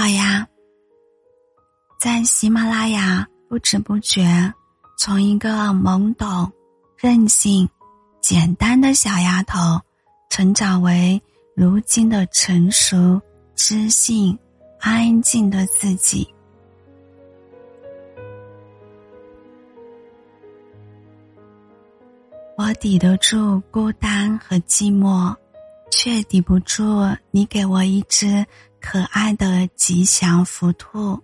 好呀！在喜马拉雅，不知不觉，从一个懵懂、任性、简单的小丫头，成长为如今的成熟、知性、安静的自己。我抵得住孤单和寂寞。却抵不住你给我一只可爱的吉祥福兔。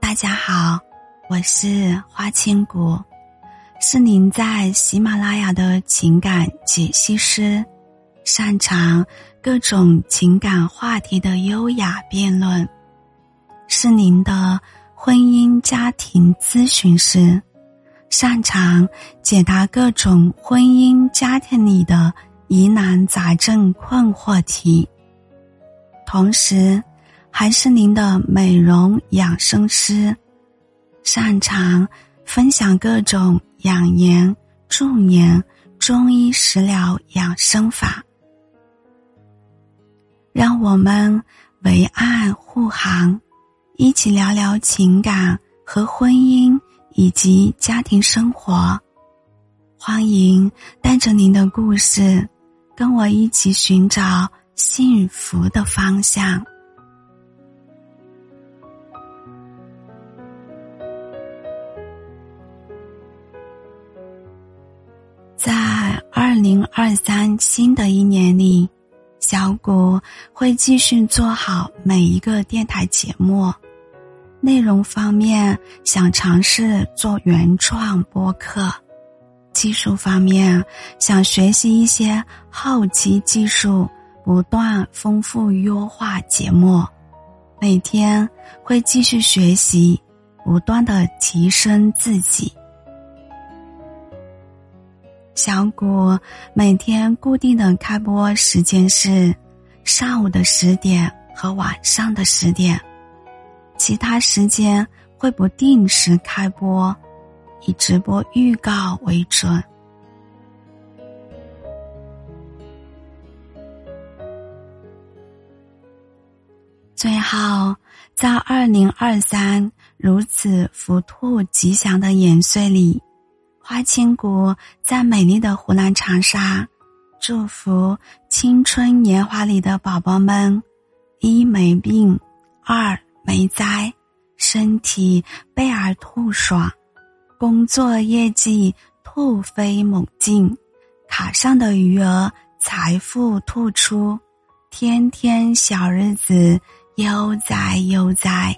大家好，我是花千骨，是您在喜马拉雅的情感解析师，擅长各种情感话题的优雅辩论，是您的婚姻家庭咨询师，擅长解答各种婚姻家庭里的。疑难杂症困惑题，同时还是您的美容养生师，擅长分享各种养颜助颜中医食疗养生法。让我们为爱护航，一起聊聊情感和婚姻以及家庭生活。欢迎带着您的故事。跟我一起寻找幸福的方向。在二零二三新的一年里，小谷会继续做好每一个电台节目。内容方面，想尝试做原创播客。技术方面，想学习一些后期技术，不断丰富优化节目。每天会继续学习，不断的提升自己。小谷每天固定的开播时间是上午的十点和晚上的十点，其他时间会不定时开播。以直播预告为准。最后，在二零二三如此福兔吉祥的年岁里，花千骨在美丽的湖南长沙，祝福青春年华里的宝宝们：一没病，二没灾，身体倍儿兔爽。工作业绩突飞猛进，卡上的余额财富突出，天天小日子悠哉悠哉。